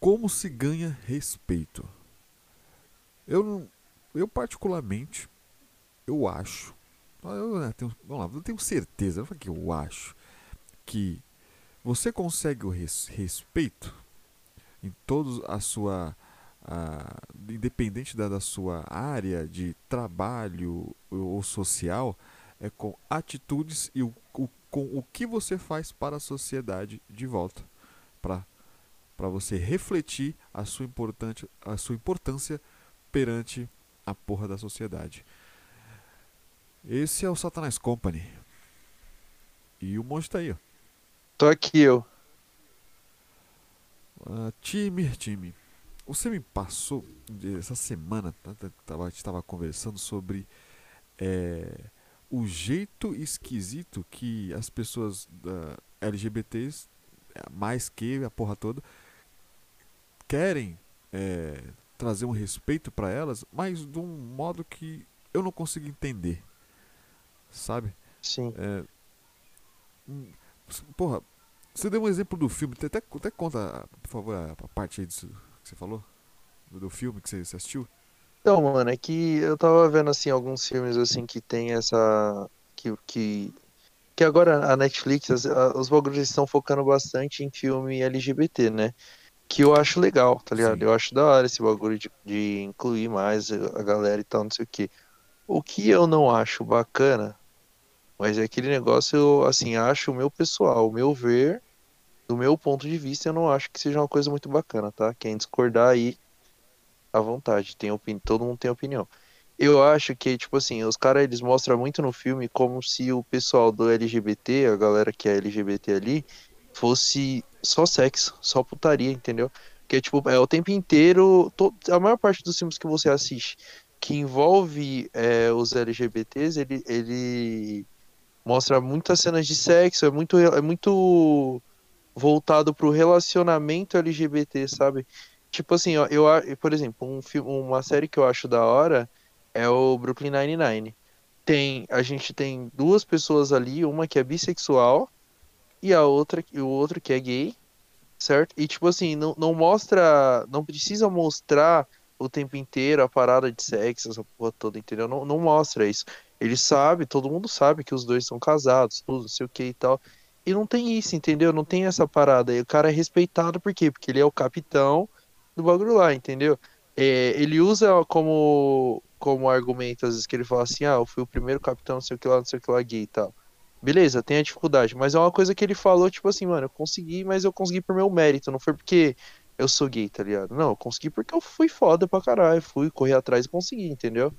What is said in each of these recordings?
Como se ganha respeito? Eu, não- eu particularmente, eu acho, eu, né, tenho, vamos lá, eu tenho certeza, não que eu acho, que você consegue o res- respeito em toda a sua, a- independente da, da sua área de trabalho ou, ou social, é com atitudes e o, o- com o que você faz para a sociedade de volta, para para você refletir a sua, importante, a sua importância perante a porra da sociedade. Esse é o Satanás Company. E o monstro tá aí, ó. Tô aqui eu. Ah, time, time. Você me passou essa semana, tá, tá, tava- a gente estava conversando sobre é, o jeito esquisito que as pessoas da LGBTs, é, mais que a porra toda, querem é, trazer um respeito para elas, mas de um modo que eu não consigo entender, sabe? Sim. É, hum, porra, você deu um exemplo do filme, até, até conta, por favor, a, a parte aí disso que você falou, do, do filme que você, você assistiu. Então, mano, é que eu tava vendo assim alguns filmes assim que tem essa que que que agora a Netflix, as- a- os bagulhos estão focando bastante em filme LGBT, né? Que eu acho legal, tá ligado? Sim. Eu acho da hora esse bagulho de, de incluir mais a galera e tal, não sei o quê. O que eu não acho bacana, mas é aquele negócio, eu, assim, acho o meu pessoal, o meu ver, do meu ponto de vista, eu não acho que seja uma coisa muito bacana, tá? Quem discordar aí, à vontade, tem opini... todo mundo tem opinião. Eu acho que, tipo assim, os caras, eles mostram muito no filme como se o pessoal do LGBT, a galera que é LGBT ali, fosse só sexo, só putaria, entendeu? Porque, tipo, é o tempo inteiro, to- a maior parte dos filmes que você assiste que envolve é, os LGBTs, ele, ele mostra muitas cenas de sexo, é muito, é muito voltado pro relacionamento LGBT, sabe? Tipo assim, ó, eu, por exemplo, um uma série que eu acho da hora é o Brooklyn Nine-Nine. Tem, a gente tem duas pessoas ali, uma que é bissexual e a outra, o outro que é gay, certo? E tipo assim, não, não mostra, não precisa mostrar o tempo inteiro a parada de sexo, essa porra toda, entendeu? Não, não mostra isso. Ele sabe, todo mundo sabe que os dois são casados, tudo, não sei o que e tal. E não tem isso, entendeu? Não tem essa parada. E o cara é respeitado por quê? Porque ele é o capitão do bagulho lá, entendeu? É, ele usa como, como argumento, às vezes, que ele fala assim, ah, eu fui o primeiro capitão, não sei o que lá, não sei o que lá, gay e tal. Beleza, tem a dificuldade, mas é uma coisa que ele falou, tipo assim, mano, eu consegui, mas eu consegui por meu mérito, não foi porque eu sou gay, tá ligado? Não, eu consegui porque eu fui foda pra caralho, fui correr atrás e consegui, entendeu?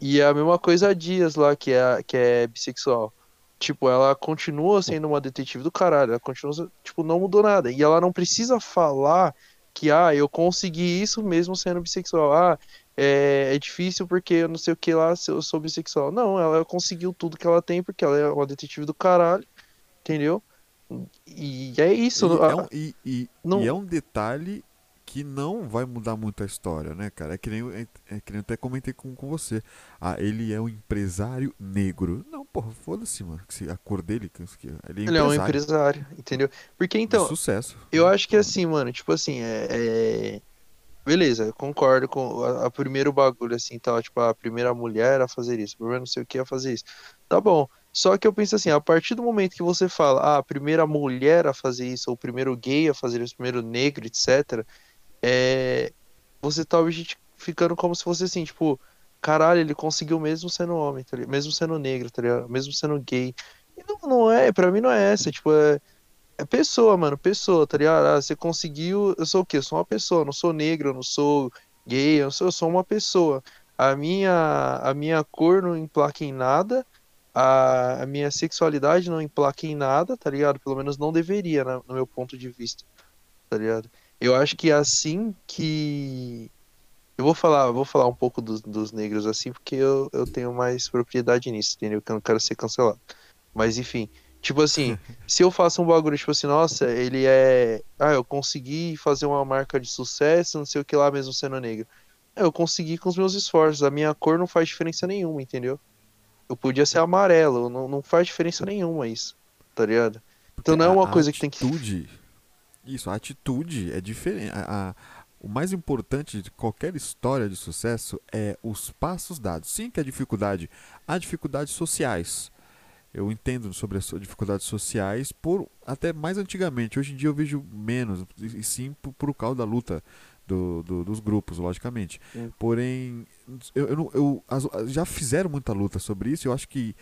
E é a mesma coisa a Dias lá, que é, que é bissexual. Tipo, ela continua sendo uma detetive do caralho, ela continua, tipo, não mudou nada. E ela não precisa falar que, ah, eu consegui isso mesmo sendo bissexual. Ah, é, é difícil porque eu não sei o que lá, se eu sou bissexual. Não, ela conseguiu tudo que ela tem porque ela é uma detetive do caralho, entendeu? E é isso. E é um, e, e- não- e é um detalhe que não vai mudar muito a história, né, cara? É que nem, eu- é, é que nem eu até comentei com, com você. Ah, ele é um empresário negro. Não, porra, foda-se, mano. A cor dele, que- ele é Ele é um empresário empresário, entendeu? Porque então, sucesso. Eu acho que assim, mano, tipo assim, é, é- Beleza, concordo com a, a primeiro bagulho, assim, tal, tipo, a primeira mulher a fazer isso, a primeira não sei o que a fazer isso. Tá bom. Só que eu penso assim, a partir do momento que você fala, ah, a primeira mulher a fazer isso, ou o primeiro gay a fazer isso, o primeiro negro, etc., é... você tá ficando como se fosse assim, tipo, caralho, ele conseguiu mesmo sendo homem, tá? Mesmo sendo negro, tá? Mesmo sendo gay. E não, não é, pra mim não é essa, tipo, é. É pessoa, mano, pessoa, tá ligado? Ah, você conseguiu. Eu sou o quê? Eu sou uma pessoa, não sou negro, eu não sou gay, eu, sou, eu sou uma pessoa. A minha, a minha cor não implaca em nada, a, a minha sexualidade não implaca em nada, tá ligado? Pelo menos não deveria, né, no meu ponto de vista, tá ligado? Eu acho que é assim que. Eu vou falar, vou falar um pouco dos, dos negros assim, porque eu, eu tenho mais propriedade nisso, entendeu? Que eu não quero ser cancelado. Mas enfim, tipo assim, se eu faço um bagulho, tipo assim, nossa, ele é. Ah, eu consegui fazer uma marca de sucesso, não sei o que lá, mesmo sendo negro. Eu consegui com os meus esforços. A minha cor não faz diferença nenhuma, entendeu? Eu podia ser amarelo, não, não faz diferença nenhuma isso, tá ligado? Então não é uma a coisa que tem que. atitude, Isso, a atitude é diferente. A, a, o mais importante de qualquer história de sucesso é os passos dados. Sim, que a dificuldade, há dificuldades sociais. Eu entendo sobre as dificuldades sociais por até mais antigamente. Hoje em dia eu vejo menos, e sim por, por causa da luta do, do, dos grupos, logicamente. Sim. Porém, eu, eu, eu, eu, já fizeram muita luta sobre isso. Eu acho que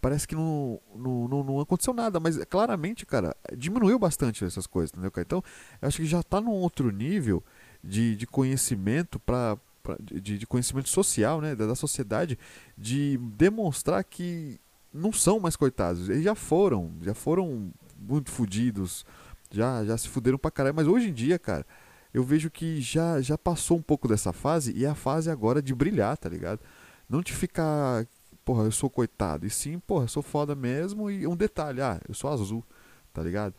parece que não, não, não, não, aconteceu nada, mas claramente, cara, diminuiu bastante essas coisas, entendeu, cara? Então, eu acho que já está num outro nível de, de conhecimento para de, de, conhecimento social, né, da, da sociedade, de demonstrar que não são mais coitados. Eles já foram, já foram muito fodidos, já, já se fuderam pra caralho. Mas hoje em dia, cara, eu vejo que já, já passou um pouco dessa fase e é a fase agora de brilhar, tá ligado? Não de ficar porra, eu sou coitado. E sim, porra, eu sou foda mesmo. E um detalhe, ah, eu sou azul, tá ligado?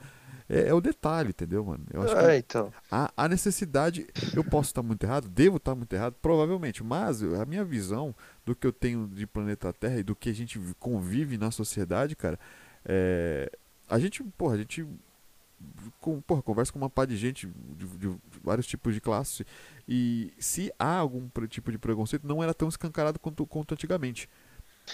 É, é o detalhe, entendeu, mano? Eu acho é, então. a, a necessidade, eu posso estar muito errado, devo estar muito errado, provavelmente, mas a minha visão do que eu tenho de planeta Terra e do que a gente convive na sociedade, cara, é, a gente, porra, a gente com, porra, conversa com uma pá de gente de, de, vários tipos de classe e se há algum tipo de preconceito não era tão escancarado quanto, quanto antigamente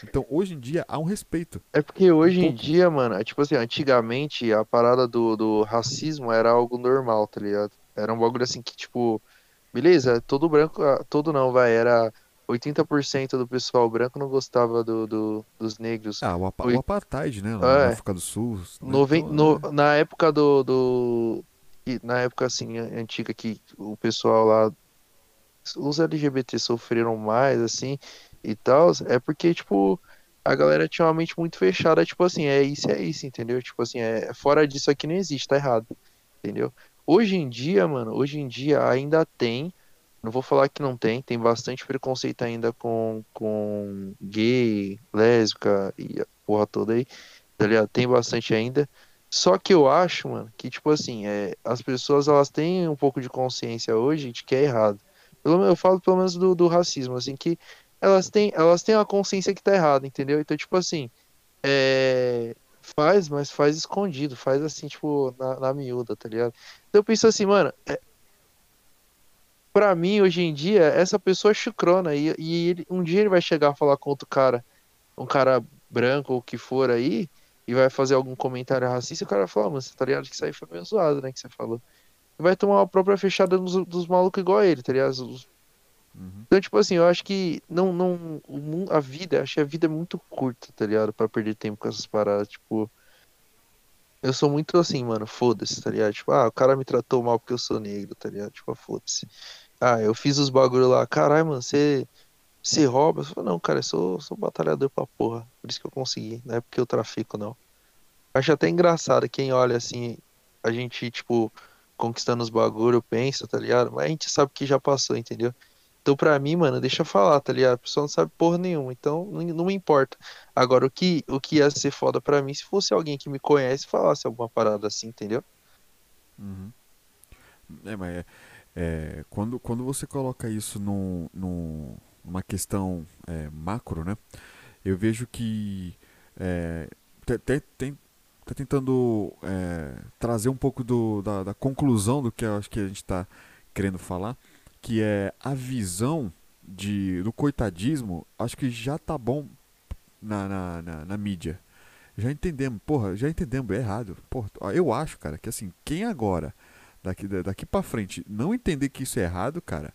então, hoje em dia, há um respeito. É porque hoje em dia, mano, é tipo assim, antigamente a parada do, do racismo era algo normal, tá ligado? Era um bagulho assim que, tipo, beleza, todo branco, ah, todo não, vai, era 80% do pessoal branco não gostava do, do dos negros. Ah, o, apa o apartheid, né? Na é, África do Sul. Noven então, no, é. Na época do, do. Na época assim, antiga, que o pessoal lá. Os LGBT sofreram mais, assim, e tal, é porque, tipo, a galera tinha uma mente muito fechada, tipo assim, é isso, é isso, entendeu? Tipo assim, é fora disso aqui não existe, tá errado, entendeu? Hoje em dia, mano, hoje em dia ainda tem, não vou falar que não tem, tem bastante preconceito ainda com, com gay, lésbica e a porra toda aí, tá ligado? Tem bastante ainda. Só que eu acho, mano, que, tipo assim, é, as pessoas elas têm um pouco de consciência hoje de que é errado. Eu falo pelo menos do, do racismo, assim, que elas têm, elas têm a consciência que tá errada, entendeu? Então, tipo assim, é, faz, mas faz escondido, faz assim, tipo, na, na miúda, tá ligado? Então eu penso assim, mano, é, pra mim, hoje em dia, essa pessoa é chucrona e, e ele, um dia ele vai chegar a falar com outro cara, um cara branco ou o que for aí, e vai fazer algum comentário racista, e o cara vai falar, mano, você tá ligado que isso aí foi meio zoado, né, que você falou. Vai tomar uma própria fechada dos, dos malucos igual a ele, tá ligado? Os, Uhum. Então, tipo assim, eu acho que não, não, a vida, acho que a vida é muito curta, tá ligado? Pra perder tempo com essas paradas, tipo. Eu sou muito assim, mano, foda-se, tá ligado? Tipo, ah, o cara me tratou mal porque eu sou negro, tá ligado? Tipo, foda-se. Ah, eu fiz os bagulho lá, caralho, mano, você. Você rouba? Eu falo, não, cara, eu sou, sou batalhador pra porra. Por isso que eu consegui. Não é porque eu trafico, não. Acho até engraçado quem olha assim, a gente, tipo, conquistando os bagulho, pensa, tá ligado? Mas a gente sabe que já passou, entendeu? Então, pra mim, mano, deixa eu falar, tá ligado? A pessoa não sabe porra nenhuma, então não, não me importa. Agora, o que, o que ia ser foda pra mim se fosse alguém que me conhece falasse alguma parada assim, entendeu? Uhum. É, mas é, é, quando, quando você coloca isso no, numa questão é, macro, né? Eu vejo que é, tem, tem, tá tentando é, trazer um pouco do, da, da conclusão do que eu acho que a gente está querendo falar que é a visão de, do coitadismo, acho que já tá bom na, na, na, na mídia. Já entendemos, porra, já entendemos, é errado. Porra, eu acho, cara, que assim, quem agora, daqui, daqui para frente, não entender que isso é errado, cara,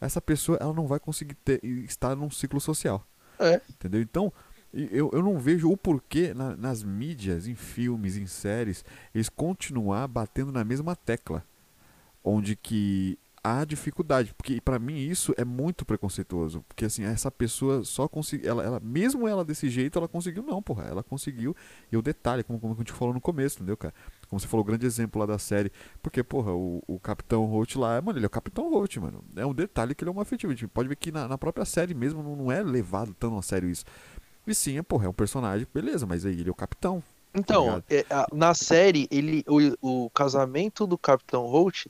essa pessoa ela não vai conseguir ter, estar num ciclo social. É. Entendeu? Então, eu, eu não vejo o porquê na, nas mídias, em filmes, em séries, eles continuar batendo na mesma tecla. Onde que há dificuldade, porque para mim isso é muito preconceituoso, porque assim, essa pessoa só conseguiu, ela, ela, mesmo ela desse jeito, ela conseguiu não, porra, ela conseguiu, e o detalhe, como, como a gente falou no começo, entendeu, cara? Como você falou, o grande exemplo lá da série, porque, porra, o, o Capitão Holt lá, mano, ele é o Capitão Holt, mano, é um detalhe que ele é uma afetivo, a gente pode ver que na, na própria série mesmo não, não, é levado tão a sério isso, e sim, é, porra, é um personagem, beleza, mas aí ele é o Capitão, tá então, é, na série, ele, o, o casamento do Capitão Holt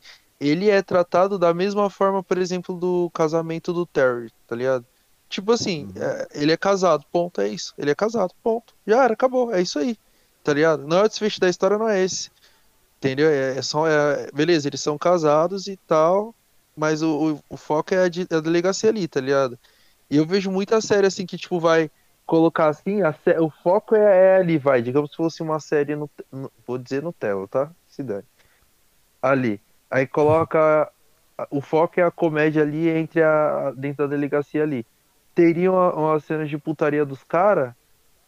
ele é tratado da mesma forma, por exemplo, do casamento do Terry, tá ligado? Tipo assim, uhum. é, ele é casado, ponto, é isso. Ele é casado, ponto. Já era, acabou, é isso aí. Tá ligado? Não é o desfecho da história, não é esse. Entendeu? É, é só, é, beleza, eles são casados e tal, mas o, o, o foco é a, de, a delegacia ali, tá ligado? E eu vejo muita série assim que, tipo, vai colocar assim, a, o foco é, é, ali, vai, digamos que fosse uma série no, no vou dizer Nutella, tá? Se dane. Ali. Aí coloca o foco é a comédia ali entre a dentro da delegacia ali. Teriam umas cenas de putaria dos caras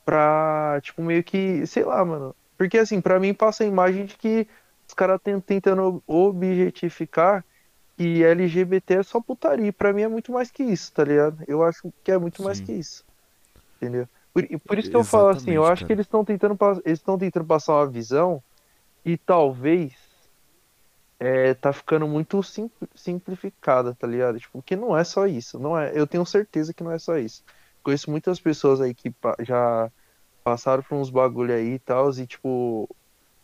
pra, tipo, meio que, sei lá, mano. Porque assim, para mim passa a imagem de que os caras tentando objetificar que LGBT é só putaria. Pra mim é muito mais que isso, tá ligado? Eu acho que é muito Sim. mais que isso. Entendeu? Por, por isso que eu falo assim, eu acho cara. que eles estão tentando, eles estão tentando passar uma visão e talvez é, tá ficando muito sim, simplificada, tá ligado? Tipo, que não é só isso, não é. Eu tenho certeza que não é só isso. Conheço muitas pessoas aí que já passaram por uns bagulho aí e tal, e tipo,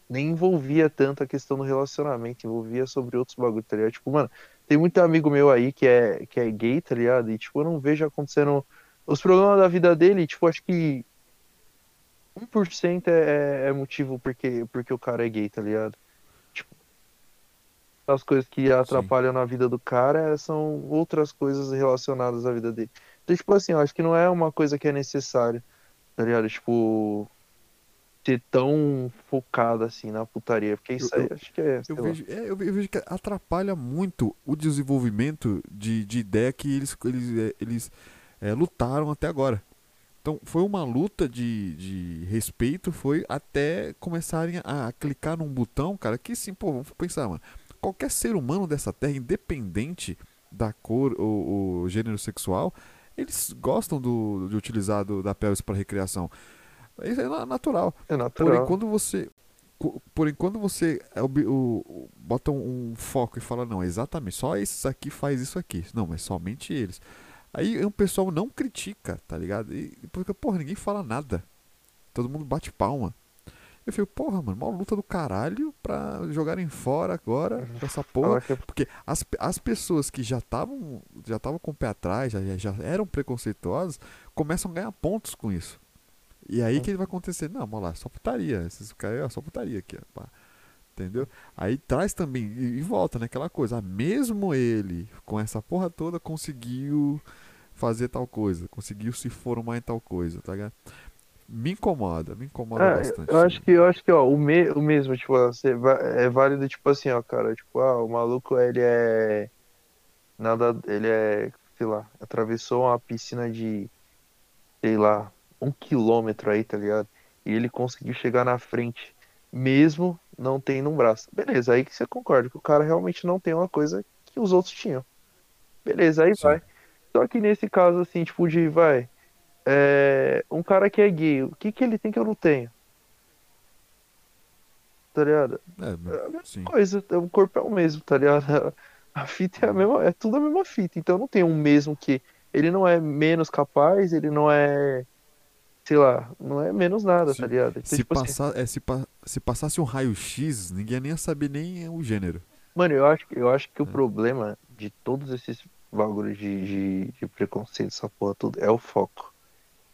nem envolvia tanto a questão do relacionamento, envolvia sobre outros bagulhos, tá ligado? Tipo, mano, tem muito amigo meu aí que é, que é gay, tá ligado? E tipo, eu não vejo acontecendo os problemas da vida dele, tipo, acho que 1% é, é, é motivo porque, porque o cara é gay, tá ligado? As coisas que atrapalham Sim. na vida do cara são outras coisas relacionadas à vida dele. Então, tipo assim, eu acho que não é uma coisa que é necessária, tá ligado? Tipo, ser tão focada assim na putaria, porque isso eu, aí eu, acho que é. Eu vejo, é, eu vejo, que atrapalha muito o desenvolvimento de, de ideia que eles, eles, é, eles é, lutaram até agora. Então foi uma luta de, de respeito, foi até começarem a, a clicar num botão, cara, que sim, pô, vamos pensar, mano. Qualquer ser humano dessa terra, independente da cor ou, ou gênero sexual, eles gostam do, de utilizar do, da pelvis para recreação. Isso é natural. É natural. Porém, quando você. Porém, quando você é o, o, bota um, foco e fala, não, exatamente, só esses aqui faz isso aqui. Não, mas somente eles. Aí o pessoal não critica, tá ligado? E, porque, porra, ninguém fala nada. Todo mundo bate palma. Eu fico, porra, mano, uma luta do caralho pra jogarem fora agora uhum. essa porra. Porque as, as pessoas que já estavam já estavam com o pé atrás, já, já eram preconceituosas, começam a ganhar pontos com isso. E aí o que vai acontecer? Não, vamos lá, só putaria. Esses caras, só putaria aqui, ó, Entendeu? Aí traz também, e, e volta naquela coisa. Ah, mesmo ele, com essa porra toda, conseguiu fazer tal coisa, conseguiu se formar em tal coisa, tá ligado? Me incomoda, me incomoda é, bastante. Eu acho que, eu acho que, ó, o, me, o mesmo, tipo, é válido, tipo assim, ó, cara, tipo, ah, o maluco, ele é. Nada, ele é, sei lá, atravessou uma piscina de, sei lá, um quilômetro aí, tá ligado? E ele conseguiu chegar na frente, mesmo não tendo um braço. Beleza, aí que você concorda que o cara realmente não tem uma coisa que os outros tinham. Beleza, aí Sim. vai. Só que nesse caso, assim, tipo, de vai. É, cara que é gay, o que, que ele tem que eu não tenho? Tá ligado? É, é a mesma sim. coisa, o corpo é o mesmo, tá ligado? A fita é a mesma, é tudo a mesma fita. Então não tem um mesmo que. Ele não é menos capaz, ele não é sei lá, não é menos nada, se, tá ligado? Então, se, tipo passar, assim, é, se, pa, se passasse um raio-x, ninguém nem ia saber nem o gênero. Mano, eu acho, eu acho que é. o problema de todos esses bagulhos de, de, de, preconceito, essa porra tudo, é o foco.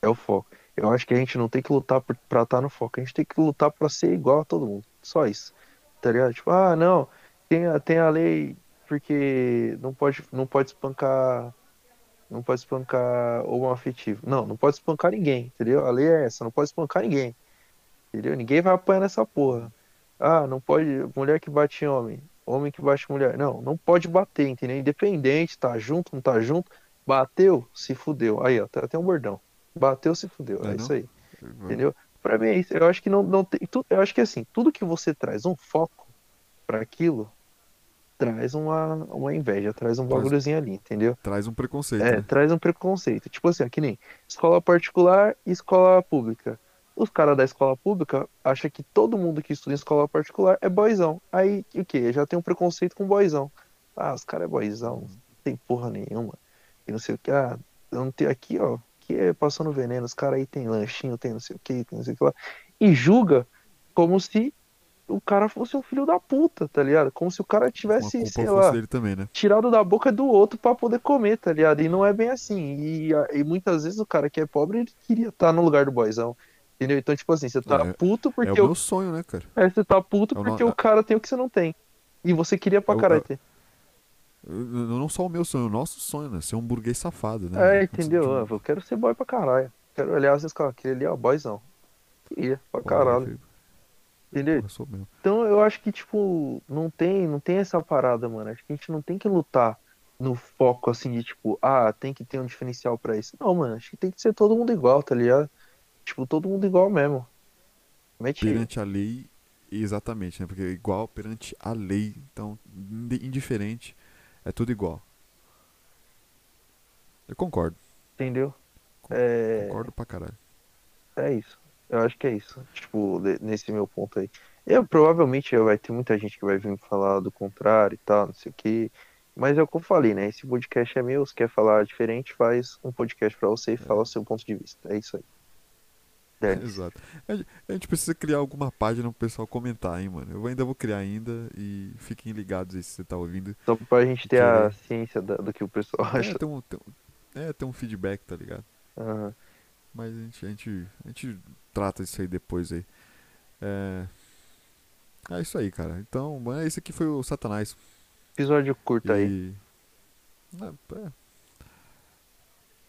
É o foco. Eu acho que a gente não tem que lutar por, pra estar tá no foco, a gente tem que lutar pra ser igual a todo mundo. Só isso. Tá ligado? Tipo, ah, não, tem a, tem a lei porque não pode, não pode espancar não pode espancar ou afetivo. Não, não pode espancar ninguém, entendeu? A lei é essa, não pode espancar ninguém. Entendeu? Ninguém vai apanhar nessa porra. Ah, não pode. Mulher que bate em homem, homem que bate mulher. Não, não pode bater, entendeu? Independente, tá junto, não tá junto. Bateu, se fudeu. Aí, ó, tá até um bordão. Bateu, se fudeu. É, é isso aí. Entendeu? Pra mim é isso. Eu acho que não, não tem. Eu acho que assim, tudo que você traz um foco para aquilo, traz uma, uma inveja, traz um bagulhozinho ali, entendeu? Traz um preconceito. É, né? traz um preconceito. Tipo assim, que nem escola particular e escola pública. Os caras da escola pública acham que todo mundo que estuda em escola particular é boizão. Aí, o que? Já tem um preconceito com boizão. Ah, os caras é boizão, não tem porra nenhuma. E não sei o que. Ah, eu não tenho aqui, ó. Que é passando veneno. Os caras aí tem lanchinho, tem não sei o que, tem não sei o que lá. E julga como se o cara fosse um filho da puta, tá ligado? Como se o cara tivesse, sei lá, também, né? tirado da boca do outro para poder comer, tá ligado? E não é bem assim. E, e, muitas vezes o cara que é pobre, ele queria estar tá no lugar do boizão. Entendeu? Então, tipo assim, você tá É, puto É porque o o meu sonho, né, cara? É, você tá puto É o porque no- o cara tem o que você não tem. E você queria pra É o- caralho é- ter. Eu- eu- Não só o meu sonho, o nosso sonho, né? Ser um burguês safado, né? É, entendeu? Ah, Eu quero ser boy pra caralho. Quero olhar assim, cara, aquele ali, ó, boyzão. Queria, pra porra, caralho. filho, Entendeu? mesmo. Então eu acho que, tipo, não tem, não tem essa parada, mano. Acho que a gente não tem que lutar no foco, assim, de tipo, ah, tem que ter um diferencial pra isso. Não, mano, acho que tem que ser todo mundo igual, tá ligado? Tipo, todo mundo igual mesmo. Mete. Perante a lei, exatamente, né? Porque é igual perante a lei. Então, indi- indiferente, é tudo igual. Eu concordo, Entendeu? É. concordo pra caralho. É isso. Eu acho que é isso. Tipo, nesse meu ponto aí. Eu provavelmente vai ter muita gente que vai vir falar do contrário e tal, não sei o quê. Mas é o que eu falei, né? Esse podcast é meu, se quer falar diferente, faz um podcast pra você e fala o seu ponto de vista. É isso aí. Dane-se. Exato. A gente, a precisa criar alguma página pro pessoal comentar, hein, mano. Eu ainda vou criar ainda e fiquem ligados aí se você tá ouvindo. Só pra gente ter a Querer. ciência da- do que o pessoal É, acha. tem um, tem um- é, tem um feedback, tá ligado? Aham. Mas a gente, a gente, a gente trata isso aí depois aí. É, é isso aí, cara. Então, mano, esse aqui foi o Satanás. Episódio curto aí. E... É, é.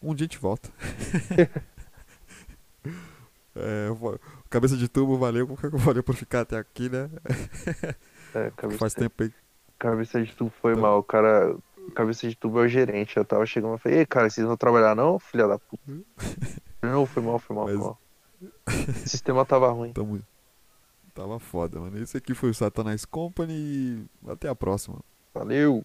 Um dia a gente volta. É, cabeça de tubo, valeu. Valeu por ficar até aqui, né? É, cabeça, Faz tempo aí. cabeça de tubo foi Então- mal. O cara. Cabeça de tubo é o gerente. Eu tava chegando e falei, ei, cara, vocês vão trabalhar não, filha da puta? Não, foi mal, foi mal, foi Mas- mal. O sistema tava ruim. Tamo... Tava foda, mano. Esse aqui foi o Satanás Company e até a próxima. Valeu!